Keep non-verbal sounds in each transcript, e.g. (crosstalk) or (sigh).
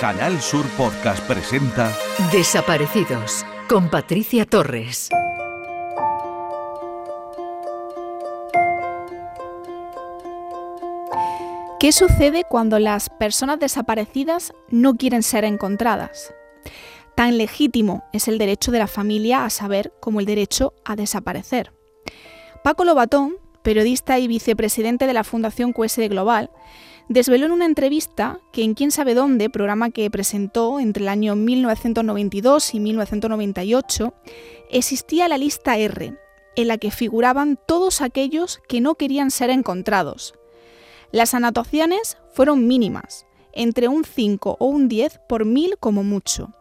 Canal Sur Podcast presenta Desaparecidos con Patricia Torres. ¿Qué sucede cuando las personas desaparecidas no quieren ser encontradas? Tan legítimo es el derecho de la familia a saber como el derecho a desaparecer. Paco Lobatón, periodista y vicepresidente de la Fundación QSD Global, desveló en una entrevista que en Quién sabe dónde, programa que presentó entre el año 1992 y 1998, existía la lista R, en la que figuraban todos aquellos que no querían ser encontrados. Las anotaciones fueron mínimas, entre un 5 o un 10 por mil como mucho.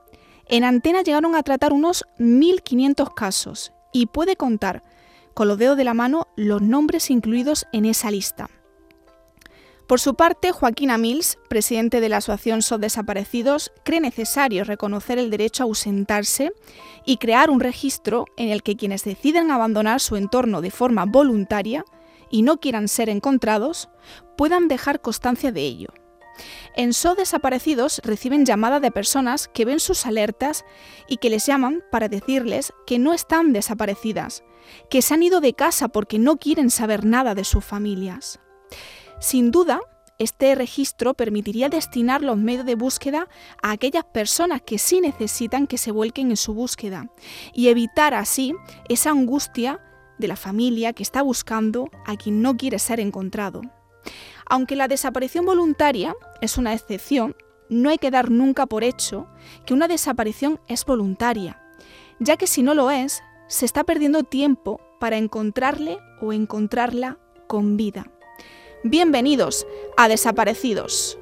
En antena llegaron a tratar unos 1.500 casos y puede contar con los dedos de la mano los nombres incluidos en esa lista. Por su parte, Joaquín Amils, presidente de la Asociación SOS Desaparecidos, cree necesario reconocer el derecho a ausentarse y crear un registro en el que quienes deciden abandonar su entorno de forma voluntaria y no quieran ser encontrados, puedan dejar constancia de ello. En SO Desaparecidos reciben llamada de personas que ven sus alertas y que les llaman para decirles que no están desaparecidas, que se han ido de casa porque no quieren saber nada de sus familias. Sin duda, este registro permitiría destinar los medios de búsqueda a aquellas personas que sí necesitan que se vuelquen en su búsqueda y evitar así esa angustia de la familia que está buscando a quien no quiere ser encontrado. Aunque la desaparición voluntaria es una excepción, no hay que dar nunca por hecho que una desaparición es voluntaria, ya que si no lo es, se está perdiendo tiempo para encontrarle o encontrarla con vida. Bienvenidos a Desaparecidos.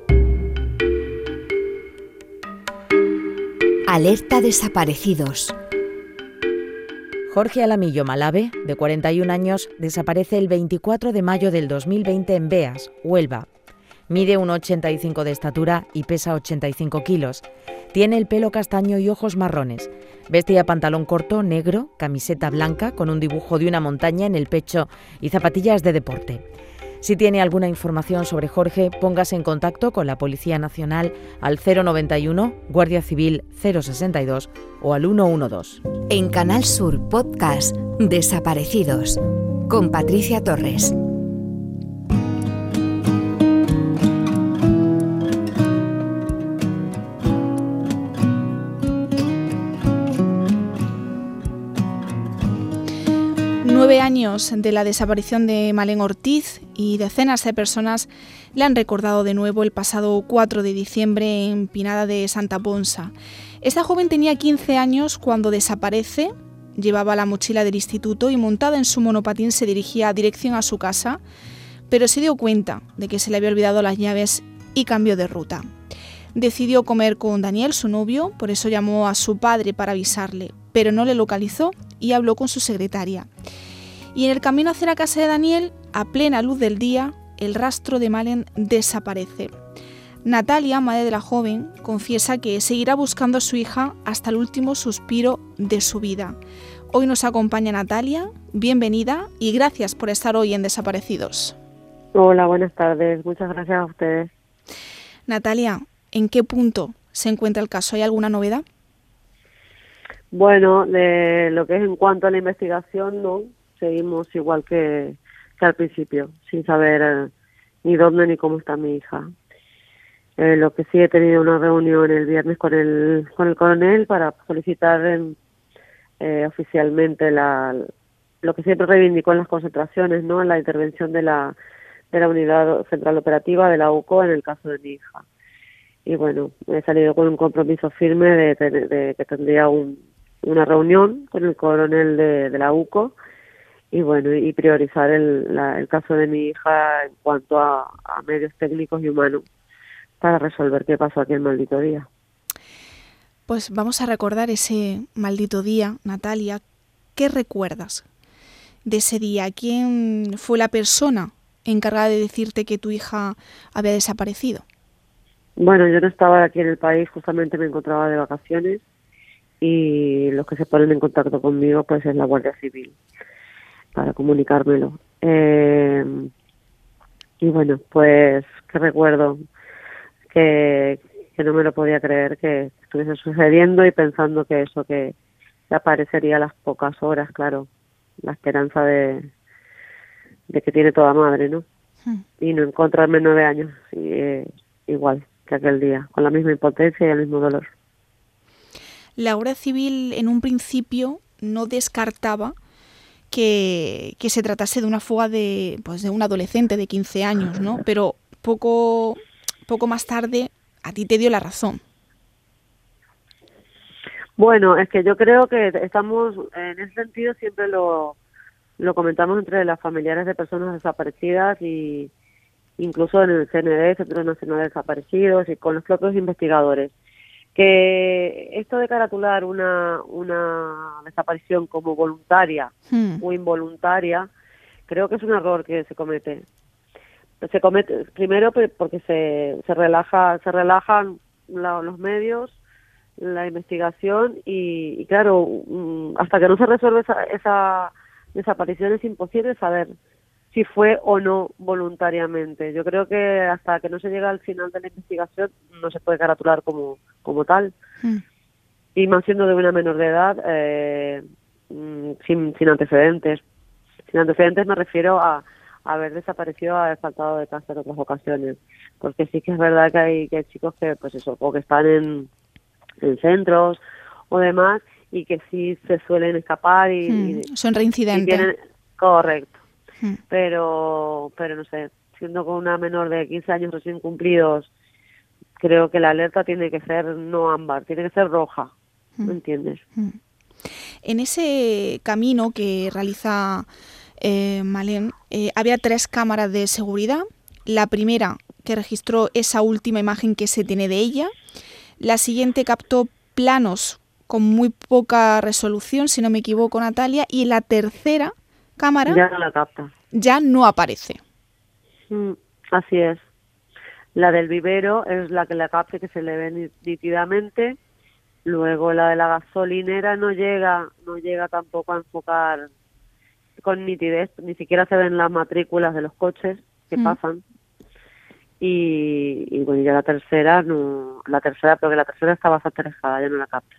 Alerta Desaparecidos. Jorge Alamillo Malave, de 41 años, desaparece el 24 de mayo del 2020 en Beas, Huelva. Mide 1,85 de estatura y pesa 85 kilos. Tiene el pelo castaño y ojos marrones. Vestía pantalón corto, negro, camiseta blanca con un dibujo de una montaña en el pecho y zapatillas de deporte. Si tiene alguna información sobre Jorge, póngase en contacto con la Policía Nacional al 091, Guardia Civil 062 o al 112. En Canal Sur Podcast Desaparecidos con Patricia Torres. Años de la desaparición de Malén Ortiz y decenas de personas le han recordado de nuevo el pasado 4 de diciembre en Pinada de Santa Ponsa. Esta joven tenía 15 años cuando desaparece, llevaba la mochila del instituto y montada en su monopatín se dirigía dirección a su casa, pero se dio cuenta de que se le había olvidado las llaves y cambió de ruta. Decidió comer con Daniel, su novio, por eso llamó a su padre para avisarle, pero no le localizó y habló con su secretaria y en el camino hacia la casa de Daniel, a plena luz del día, el rastro de Malen desaparece. Natalia, madre de la joven, confiesa que seguirá buscando a su hija hasta el último suspiro de su vida. Hoy nos acompaña Natalia, bienvenida y gracias por estar hoy en Desaparecidos. Hola, buenas tardes, muchas gracias a ustedes. Natalia, ¿en qué punto se encuentra el caso? ¿Hay alguna novedad? Bueno, de lo que es en cuanto a la investigación, no seguimos igual que, al principio, sin saber eh, ni dónde ni cómo está mi hija. Eh, lo que sí he tenido una reunión el viernes con el, con el coronel para solicitar eh, oficialmente la, lo que siempre reivindicó en las concentraciones, ¿no? La intervención de la, de la unidad central operativa de la UCO en el caso de mi hija. Y bueno, he salido con un compromiso firme de, de, que tendría un, una reunión con el coronel de, de la UCO y bueno y priorizar el, el caso de mi hija en cuanto a, medios técnicos y humanos para resolver qué pasó aquel maldito día. Pues vamos a recordar ese maldito día, Natalia. ¿Qué recuerdas de ese día? ¿Quién fue la persona encargada de decirte que tu hija había desaparecido? Bueno, yo no estaba aquí en el país, justamente me encontraba de vacaciones y los que se ponen en contacto conmigo pues es la Guardia Civil para comunicármelo. Eh, y bueno, pues que recuerdo que, que no me lo podía creer que estuviese sucediendo y pensando que eso que aparecería a las pocas horas, claro, la esperanza de, de que tiene toda madre, ¿no? Hmm. Y no encontrarme nueve años eh, igual que aquel día, con la misma impotencia y el mismo dolor. La obra civil en un principio no descartaba que, que, se tratase de una fuga de, pues, de un adolescente de 15 años, ¿no? Pero poco, poco más tarde a ti te dio la razón. Bueno, es que yo creo que estamos, en ese sentido siempre lo, lo comentamos entre las familiares de personas desaparecidas y incluso en el CND, Centro Nacional de Desaparecidos, y con los propios investigadores, que esto de caratular una, una desaparición como voluntaria hmm. o involuntaria, creo que es un error que se comete. Se comete primero porque se, se relaja, se relajan los medios, la investigación y, claro, mm, hasta que no se resuelve esa, esa desaparición es imposible saber si fue o no voluntariamente. Yo creo que hasta que no se llega al final de la investigación no se puede caratular como, como tal. Hmm. Y más siendo de una menor de edad, eh, mm, sin, sin antecedentes. Sin antecedentes me refiero a, haber desaparecido o haber faltado de casa en otras ocasiones. Porque sí que es verdad que hay, que hay chicos que, pues eso, o que están en, en centros o demás y que sí se suelen escapar y, hmm, son reincidentes. correcto. Hmm. Pero pero no sé, siendo con una menor de 15 años recién cumplidos, creo que la alerta tiene que ser no ámbar, tiene que ser roja. ¿Me hmm. entiendes? En ese camino que realiza eh, Malén, eh, había tres cámaras de seguridad. La primera que registró esa última imagen que se tiene de ella. La siguiente captó planos con muy poca resolución, si no me equivoco, Natalia, y la tercera cámara ya no la capta. Ya no aparece. Mm, así es. La del vivero es la que la capta que se le ve nítidamente. Luego la de la gasolinera no llega, no llega tampoco a enfocar con nitidez, ni siquiera se ven las matrículas de los coches que mm. pasan. Y, y, bueno, ya la tercera, no, la tercera, pero que la tercera está bastante alejada, ya no la capta.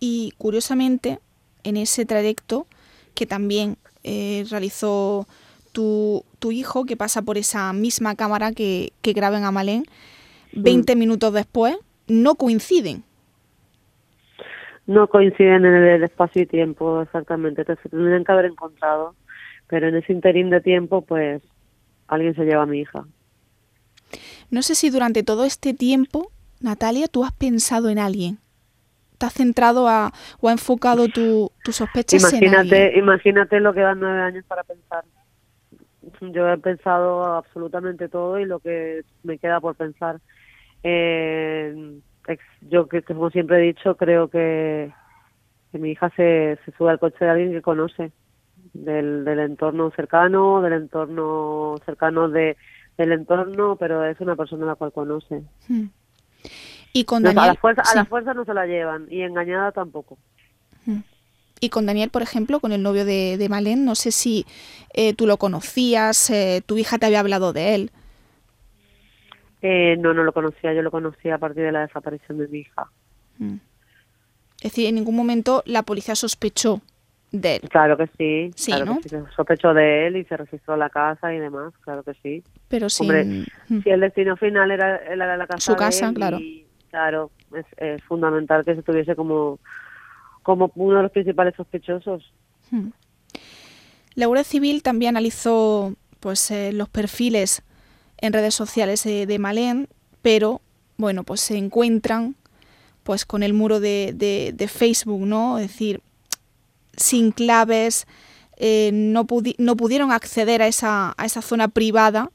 Y curiosamente, en ese trayecto que también eh, realizó tu, tu, hijo, que pasa por esa misma cámara que, que graba en Amalén, 20 mm. minutos después, no coinciden. No coinciden en el espacio y tiempo, exactamente. Entonces se tendrían que haber encontrado. Pero en ese interín de tiempo, pues alguien se lleva a mi hija. No sé si durante todo este tiempo, Natalia, tú has pensado en alguien has centrado a, o ha enfocado tu, tus sospechas imagínate, Imagínate lo que dan nueve años para pensar. Yo he pensado absolutamente todo y lo que me queda por pensar. Eh, yo, que como siempre he dicho, creo que, que mi hija se, se sube al coche de alguien que conoce, del, del entorno cercano, del entorno cercano de, del entorno, pero es una persona a la cual conoce. Hmm. Y con Daniel, a, la fuerza, a la fuerza no se la llevan y engañada tampoco. Y con Daniel, por ejemplo, con el novio de, de Malén, no sé si eh, tú lo conocías, eh, tu hija te había hablado de él. Eh, no, no lo conocía, yo lo conocía a partir de la desaparición de mi hija. Es decir, en ningún momento la policía sospechó de él. Claro que sí, sí claro que sí, sospechó de él y se registró la casa y demás, claro que sí. Pero sí. si el destino final era, era la casa Su casa, claro. Claro, es, fundamental que se tuviese como, como uno de los principales sospechosos. Hmm. La Guardia Civil también analizó pues eh, los perfiles en redes sociales de Malén, pero bueno, pues se encuentran pues con el muro de, de, Facebook, ¿no? Es decir, sin claves, eh, no, no, pudieron acceder a esa, a esa zona privada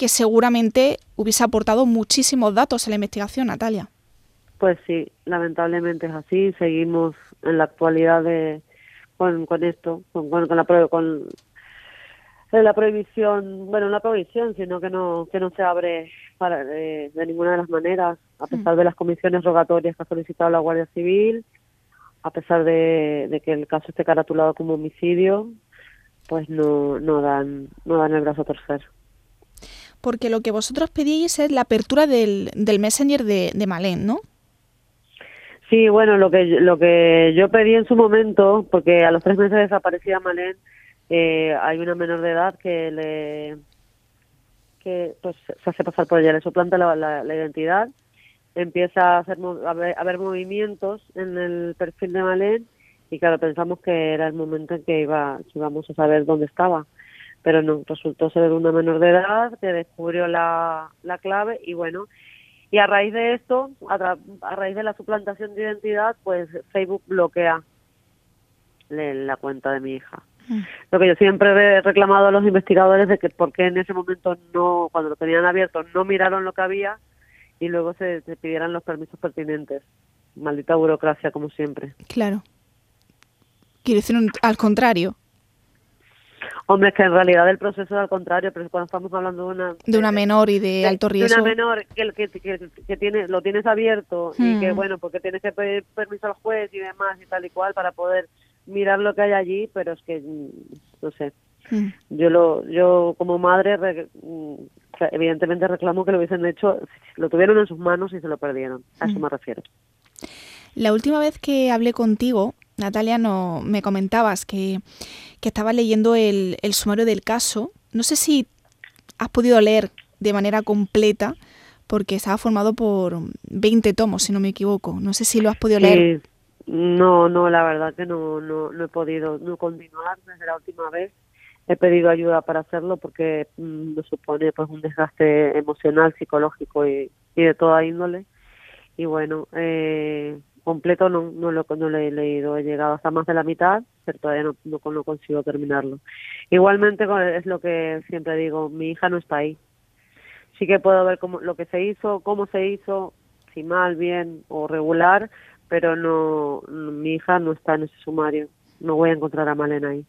que seguramente hubiese aportado muchísimos datos a la investigación, Natalia. Pues sí, lamentablemente es así. Seguimos en la actualidad de, con, con esto, con, con, la, con la prohibición, bueno, no la prohibición, sino que no, que no se abre para, de, ninguna de las maneras, a pesar de las comisiones rogatorias que ha solicitado la Guardia Civil, a pesar de, de que el caso esté caratulado como homicidio, pues no, no dan, no dan el brazo a torcer. Porque lo que vosotros pedís es la apertura del, Messenger de, de Malén, ¿no? Sí, bueno, lo que lo que yo pedí en su momento, porque a los tres meses desaparecía Malén, eh, hay una menor de edad que le que pues se hace pasar por ella, le suplanta la, identidad, empieza a hacer a ver, movimientos en el perfil de Malén y claro pensamos que era el momento en que iba que íbamos a saber dónde estaba, pero no resultó ser una menor de edad que descubrió la, la clave y bueno y a raíz de esto, a, raíz de la suplantación de identidad, pues Facebook bloquea la cuenta de mi hija. Mm. Lo que yo siempre he reclamado a los investigadores de que por qué en ese momento no, cuando lo tenían abierto, no miraron lo que había y luego se, se pidieran los permisos pertinentes. Maldita burocracia, como siempre. Claro. Quiero decir al contrario. Hombre, es que en realidad el proceso es al contrario, pero cuando estamos hablando de una... De una menor y de, alto riesgo. De una menor que, que, que, tiene, lo tienes abierto y que, hmm. bueno, porque tienes que pedir permiso al juez y demás y tal y cual para poder mirar lo que hay allí, pero es que, mm, no sé. Hmm. Yo lo yo como madre mm, evidentemente reclamo que lo hubiesen hecho, lo tuvieron en sus manos y se lo perdieron. A eso hmm. me refiero. La última vez que hablé contigo, Natalia, no, me comentabas que, que estabas leyendo el, el sumario del caso. No sé si has podido leer de manera completa, porque estaba formado por 20 tomos, si no me equivoco. No sé si lo has podido leer. No, no, la verdad que no, no, no he podido no continuar desde la última vez. He pedido ayuda para hacerlo porque mm, me supone pues un desgaste emocional, psicológico y, y de toda índole. Y bueno, eh, completo no, no, lo, no lo he leído, he llegado hasta más de la mitad, pero todavía no, no, consigo terminarlo. Igualmente es lo que siempre digo, mi hija no está ahí. Sí que puedo ver cómo, lo que se hizo, cómo se hizo, si mal, bien o regular, pero no, mi hija no está en ese sumario. No voy a encontrar a Malena ahí.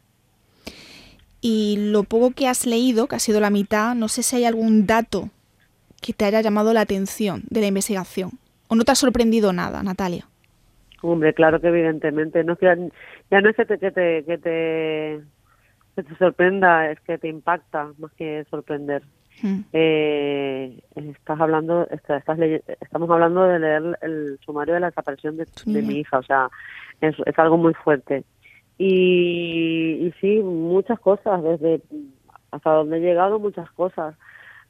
Y lo poco que has leído, que ha sido la mitad, no sé si hay algún dato que te haya llamado la atención de la investigación. ¿O no te ha sorprendido nada, Natalia? Hombre, claro que evidentemente. No, ya, no es que te, que te, que te, te sorprenda, es que te impacta más que sorprender. Hmm. Eh, estás hablando, estás, estamos hablando de leer el sumario de la desaparición de, mi hija, o sea, es, es algo muy fuerte. Y, y sí, muchas cosas, desde hasta donde he llegado, muchas cosas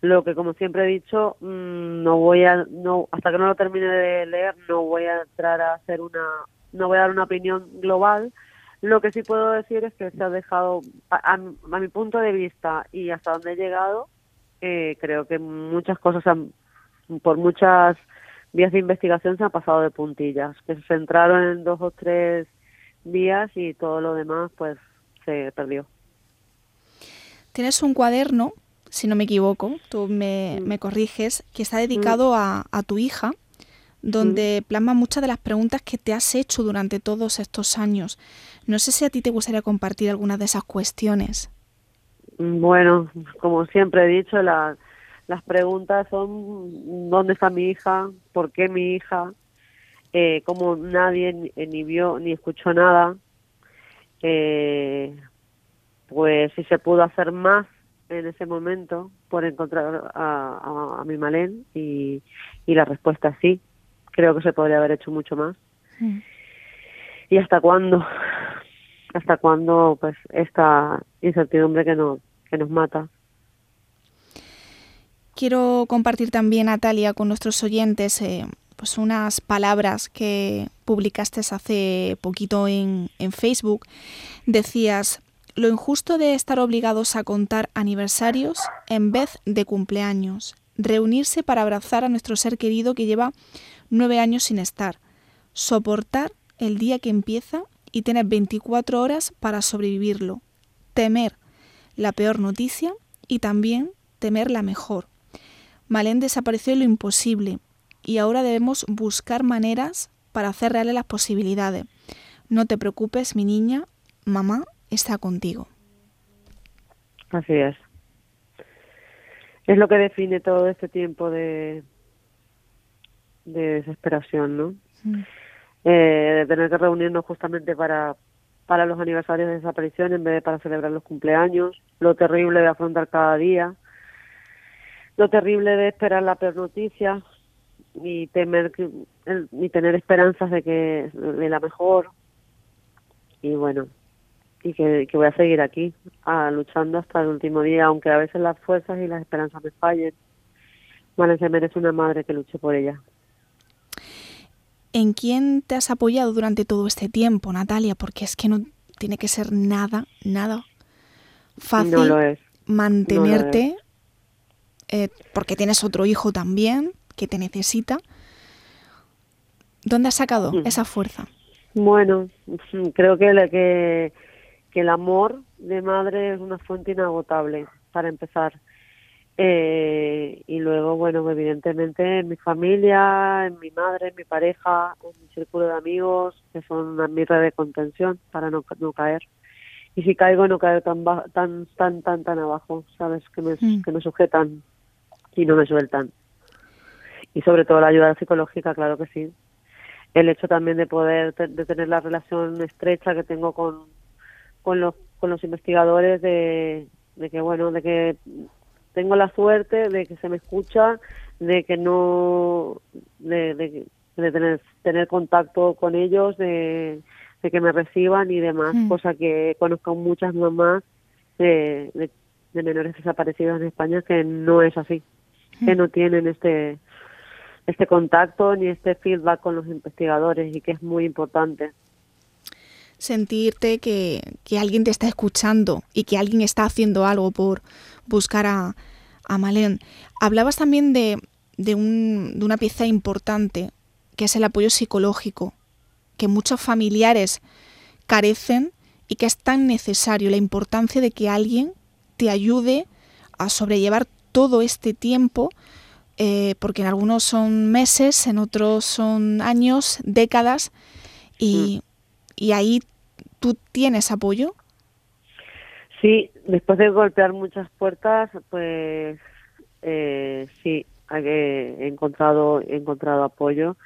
lo que como siempre he dicho mm, no voy a no hasta que no lo termine de leer no voy a entrar a hacer una no voy a dar una opinión global. Lo que sí puedo decir es que se ha dejado a, mi punto de vista y hasta donde he llegado eh, creo que muchas cosas han, por muchas vías de investigación se han pasado de puntillas que se centraron en dos o tres vías y todo lo demás pues se perdió. Tienes un cuaderno si no me equivoco, tú me, mm. corriges, que está dedicado mm. a, tu hija, donde mm. plasma muchas de las preguntas que te has hecho durante todos estos años. No sé si a ti te gustaría compartir algunas de esas cuestiones. Bueno, como siempre he dicho, las preguntas son ¿dónde está mi hija? ¿Por qué mi hija? Eh, como nadie ni, vio ni escuchó nada, eh, pues si se pudo hacer más en ese momento por encontrar a, mi Malén y, la respuesta es sí. Creo que se podría haber hecho mucho más. ¿Y hasta cuándo? ¿Hasta cuándo pues esta incertidumbre que nos, que nos mata? Quiero compartir también, Natalia, con nuestros oyentes eh, pues unas palabras que publicaste hace poquito en, en Facebook. Decías, lo injusto de estar obligados a contar aniversarios en vez de cumpleaños, reunirse para abrazar a nuestro ser querido que lleva nueve años sin estar, soportar el día que empieza y tener 24 horas para sobrevivirlo, temer la peor noticia y también temer la mejor. Malén desapareció lo imposible y ahora debemos buscar maneras para hacer reales las posibilidades. No te preocupes, mi niña, mamá está contigo. Así es. Es lo que define todo este tiempo de, de desesperación, ¿no? Mm. Eh, de tener que reunirnos justamente para, para los aniversarios de desaparición en vez de para celebrar los cumpleaños, lo terrible de afrontar cada día. lo terrible de esperar la peor noticia y temer que, y tener esperanzas de que de la mejor y bueno y que, voy a seguir aquí luchando hasta el último día aunque a veces las fuerzas y las esperanzas me fallen Vale, se merece una madre que luche por ella ¿En quién te has apoyado durante todo este tiempo, Natalia? Porque es que no tiene que ser nada, nada fácil mantenerte, eh, porque tienes otro hijo también que te necesita. ¿Dónde has sacado mm. esa fuerza? Bueno, (laughs) creo que, que, que el amor de madre es una fuente inagotable, para empezar. Eh, y luego, bueno, evidentemente en mi familia, en mi madre, en mi pareja, en mi círculo de amigos, que son mi red de contención para no, no caer. Y si caigo, no caer tan, tan, tan, tan, tan abajo, ¿sabes? Que me, mm. que me sujetan y no me sueltan. Y sobre todo la ayuda psicológica, claro que sí. El hecho también de poder de tener la relación estrecha que tengo con, con los con los investigadores de, de que bueno de que tengo la suerte de que se me escucha, de que no, de, de, tener, tener contacto con ellos, de, de que me reciban y demás, mm. cosa que conozco muchas mamás de, de, menores desaparecidos en España que no es así, mm. que no tienen este este contacto ni este feedback con los investigadores y que es muy importante sentirte que, que, alguien te está escuchando y que alguien está haciendo algo por buscar a, a Malén. Hablabas también de, de, un, de una pieza importante, que es el apoyo psicológico, que muchos familiares carecen y que es tan necesario, la importancia de que alguien te ayude a sobrellevar todo este tiempo, eh, porque en algunos son meses, en otros son años, décadas, y, mm. y ahí ¿Tú tienes apoyo? Sí, después de golpear muchas puertas, pues eh, sí, he encontrado, he encontrado apoyo.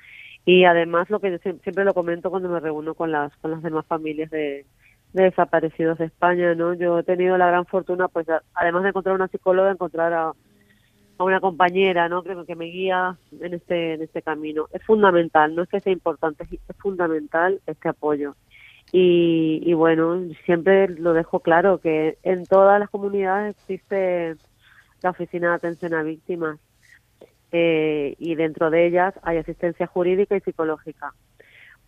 Y además, lo que siempre lo comento cuando me reúno con las, con las demás familias de, desaparecidos de España, ¿no? Yo he tenido la gran fortuna, pues, además de encontrar una psicóloga, encontrar a, a una compañera, ¿no? Creo que me guía en este, en este camino. Es fundamental, no es que sea importante, es fundamental este apoyo. Y, bueno, siempre lo dejo claro que en todas las comunidades existe la oficina de atención a víctimas eh, y dentro de ellas hay asistencia jurídica y psicológica.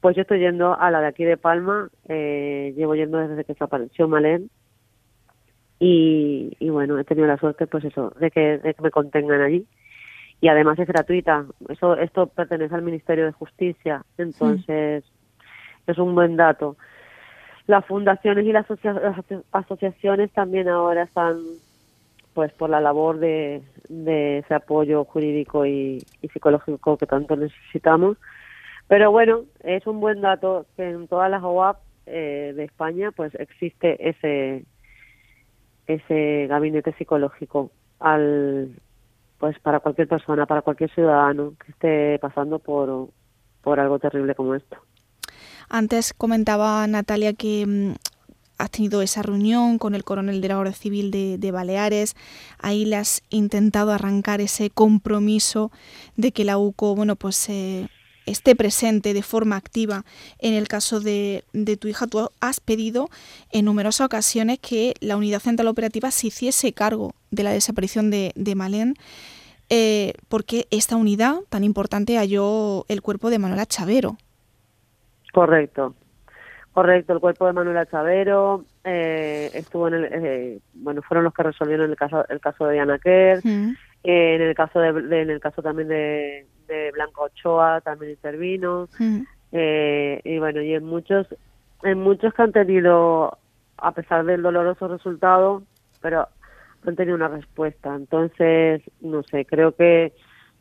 Pues yo estoy yendo a la de aquí de Palma, eh, llevo yendo desde que desapareció Malén y, y bueno, he tenido la suerte pues eso, de que, de que me contengan allí y además es gratuita. Eso esto pertenece al Ministerio de Justicia, entonces es un buen dato. Las fundaciones y las, asociaciones también ahora están, pues, por la labor de, ese apoyo jurídico y, psicológico que tanto necesitamos. Pero bueno, es un buen dato que en todas las OAP eh, de España, pues, existe ese ese gabinete psicológico al pues para cualquier persona, para cualquier ciudadano que esté pasando por, por algo terrible como esto. Antes comentaba Natalia que mm, has tenido esa reunión con el coronel de la Guardia Civil de, Baleares. Ahí le has intentado arrancar ese compromiso de que la UCO, bueno, pues eh, esté presente de forma activa en el caso de, tu hija. Tú has pedido en numerosas ocasiones que la Unidad Central Operativa se hiciese cargo de la desaparición de, Malén. Eh, porque esta unidad tan importante halló el cuerpo de Manuela Chavero, Correcto, correcto. El cuerpo de Manuela Chavero eh, estuvo en el, eh, bueno, fueron los que resolvieron el caso, el caso de Diana Kerr. Eh, en el caso de, en el caso también de, de Blanca Ochoa también intervino. y bueno, y en muchos, en muchos que han tenido, a pesar del doloroso resultado, pero han tenido una respuesta. Entonces, no sé, creo que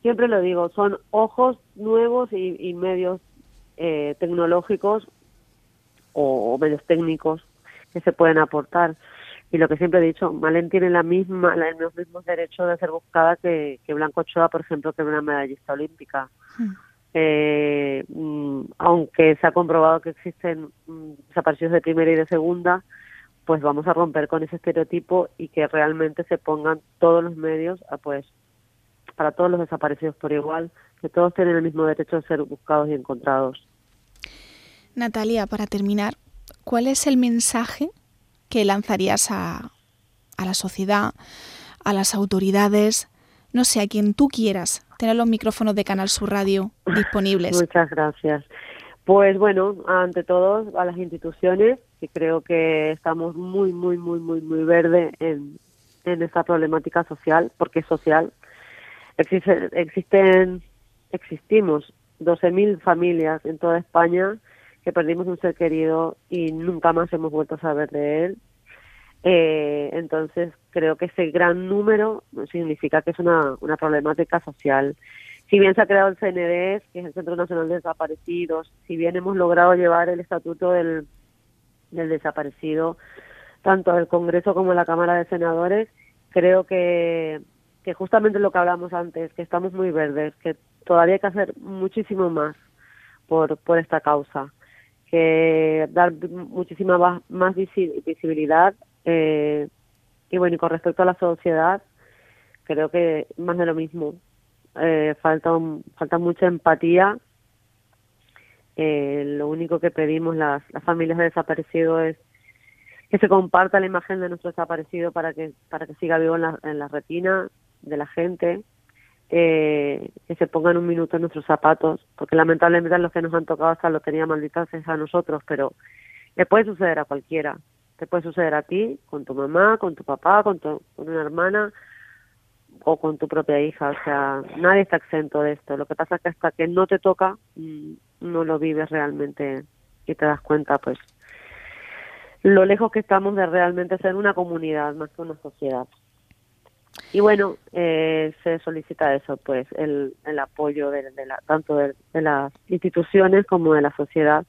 siempre lo digo, son ojos nuevos y, y medios eh, tecnológicos o, medios técnicos que se pueden aportar. Y lo que siempre he dicho, Malén tiene la misma, los mismos derechos de ser buscada que, Blanco Ochoa, por ejemplo, que una medallista olímpica. Hmm. Eh, mm, aunque se ha comprobado que existen mm, desaparecidos de primera y de segunda, pues vamos a romper con ese estereotipo y que realmente se pongan todos los medios a pues para todos los desaparecidos por igual, que todos tienen el mismo derecho a ser buscados y encontrados. Natalia, para terminar, ¿cuál es el mensaje que lanzarías a, a la sociedad, a las autoridades, no sé, a quien tú quieras, tener los micrófonos de Canal Sur Radio disponibles? (laughs) Muchas gracias. Pues bueno, ante todo a las instituciones, que creo que estamos muy, muy, muy, muy, muy verde en, en esta problemática social, porque es social. Existe, existen, existimos 12.000 familias en toda España que perdimos un ser querido y nunca más hemos vuelto a saber de él. Eh, entonces, creo que ese gran número significa que es una, una problemática social si bien se ha creado el CND, que es el Centro Nacional de Desaparecidos, si bien hemos logrado llevar el estatuto del, del desaparecido tanto al Congreso como a la Cámara de Senadores, creo que, que justamente lo que hablamos antes, que estamos muy verdes, que todavía hay que hacer muchísimo más por, por esta causa, que dar muchísima más visibilidad. Eh, y bueno, y con respecto a la sociedad, creo que más de lo mismo eh, falta, falta mucha empatía. Eh, lo único que pedimos las, las familias de desaparecidos es que se comparta la imagen de nuestro desaparecido para que para que siga vivo en la, en la retina de la gente, eh, que se pongan un minuto en nuestros zapatos, porque lamentablemente los que nos han tocado hasta lo tenía malditas es a nosotros, pero le puede suceder a cualquiera, te puede suceder a ti, con tu mamá, con tu papá, con, tu, con una hermana, o con tu propia hija, o sea, nadie está exento de esto. Lo que pasa es que hasta que no te toca, mm, no lo vives realmente y te das cuenta, pues, lo lejos que estamos de realmente ser una comunidad más que una sociedad. Y bueno, eh, se solicita eso, pues, el, el apoyo de, la, tanto de, las instituciones como de la sociedad.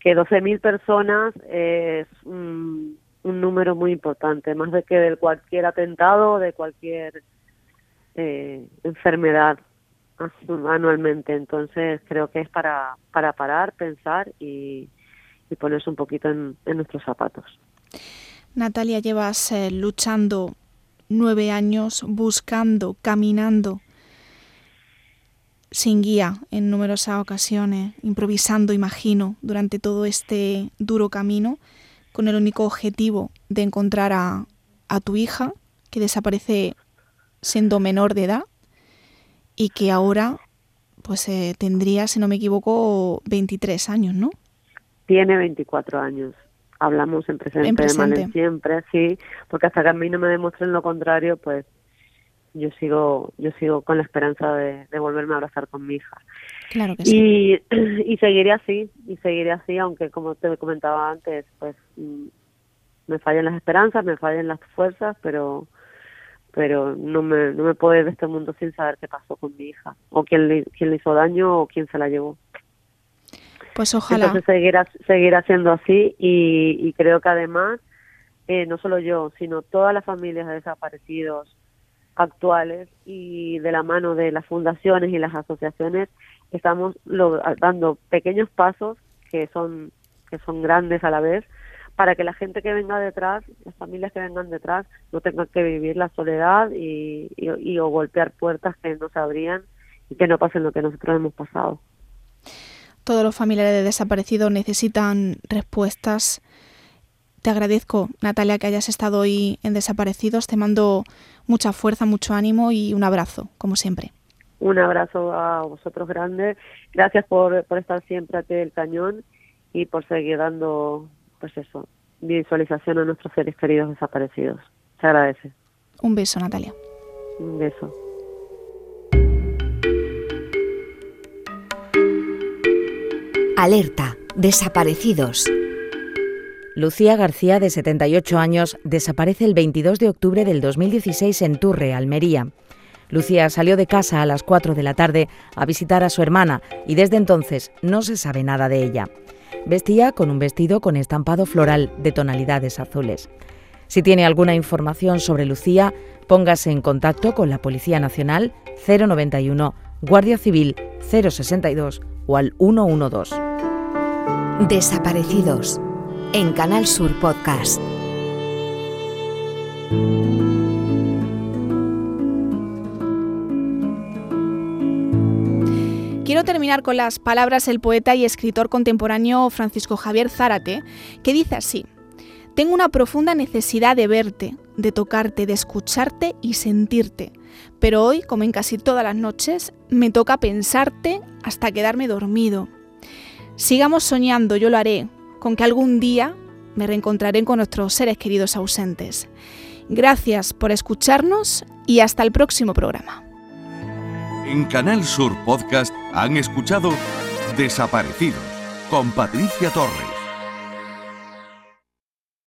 Que 12.000 personas es un número muy importante, más de que de cualquier atentado, de cualquier eh, enfermedad anualmente. Entonces creo que es para, para parar, pensar y, ponerse un poquito en, nuestros zapatos. Natalia, llevas eh, luchando nueve años, buscando, caminando, sin guía en numerosas ocasiones, improvisando, imagino, durante todo este duro camino, con el único objetivo de encontrar a, a tu hija, que desaparece siendo menor de edad y que ahora pues eh, tendría, si no me equivoco, 23 años, ¿no? Tiene 24 años. Hablamos en presente, en presente. De siempre, sí, porque hasta que a mí no me demuestren lo contrario, pues yo sigo yo sigo con la esperanza de, volverme a abrazar con mi hija. Claro que sí. Y, (clears throat) y seguiré así, y seguiré así, aunque como te comentaba antes, pues mm, me fallan las esperanzas, me fallan las fuerzas, pero pero no me, no me puedo ir de este mundo sin saber qué pasó con mi hija, o quién le, quién le hizo daño o quién se la llevó. Pues ojalá. Entonces seguirá, seguirá siendo así y, y creo que además, eh, no solo yo, sino todas las familias de desaparecidos actuales y de la mano de las fundaciones y las asociaciones, estamos dando pequeños pasos que son, que son grandes a la vez para que la gente que venga detrás, las familias que vengan detrás, no tengan que vivir la soledad y, y, o golpear puertas que no se abrían y que no pasen lo que nosotros hemos pasado. Todos los familiares de desaparecidos necesitan respuestas. Te agradezco, Natalia, que hayas estado hoy en Desaparecidos. Te mando mucha fuerza, mucho ánimo y un abrazo, como siempre. Un abrazo a vosotros grande. Gracias por, por estar siempre a del cañón y por seguir dando pues eso, visualización a nuestros seres queridos desaparecidos. Se agradece. Un beso, Natalia. Un beso. Alerta, desaparecidos. Lucía García, de 78 años, desaparece el 22 de octubre del 2016 en Turre, Almería. Lucía salió de casa a las 4 de la tarde a visitar a su hermana y desde entonces no se sabe nada de ella. Vestía con un vestido con estampado floral de tonalidades azules. Si tiene alguna información sobre Lucía, póngase en contacto con la Policía Nacional 091, Guardia Civil 062 al 112. Desaparecidos en Canal Sur Podcast. Quiero terminar con las palabras del poeta y escritor contemporáneo Francisco Javier Zárate, que dice así, Tengo una profunda necesidad de verte, de tocarte, de escucharte y sentirte, pero hoy, como en casi todas las noches, me toca pensarte hasta quedarme dormido. Sigamos soñando, yo lo haré, con que algún día me reencontraré con nuestros seres queridos ausentes. Gracias por escucharnos y hasta el próximo programa. En Canal Sur Podcast han escuchado Desaparecidos con Patricia Torres.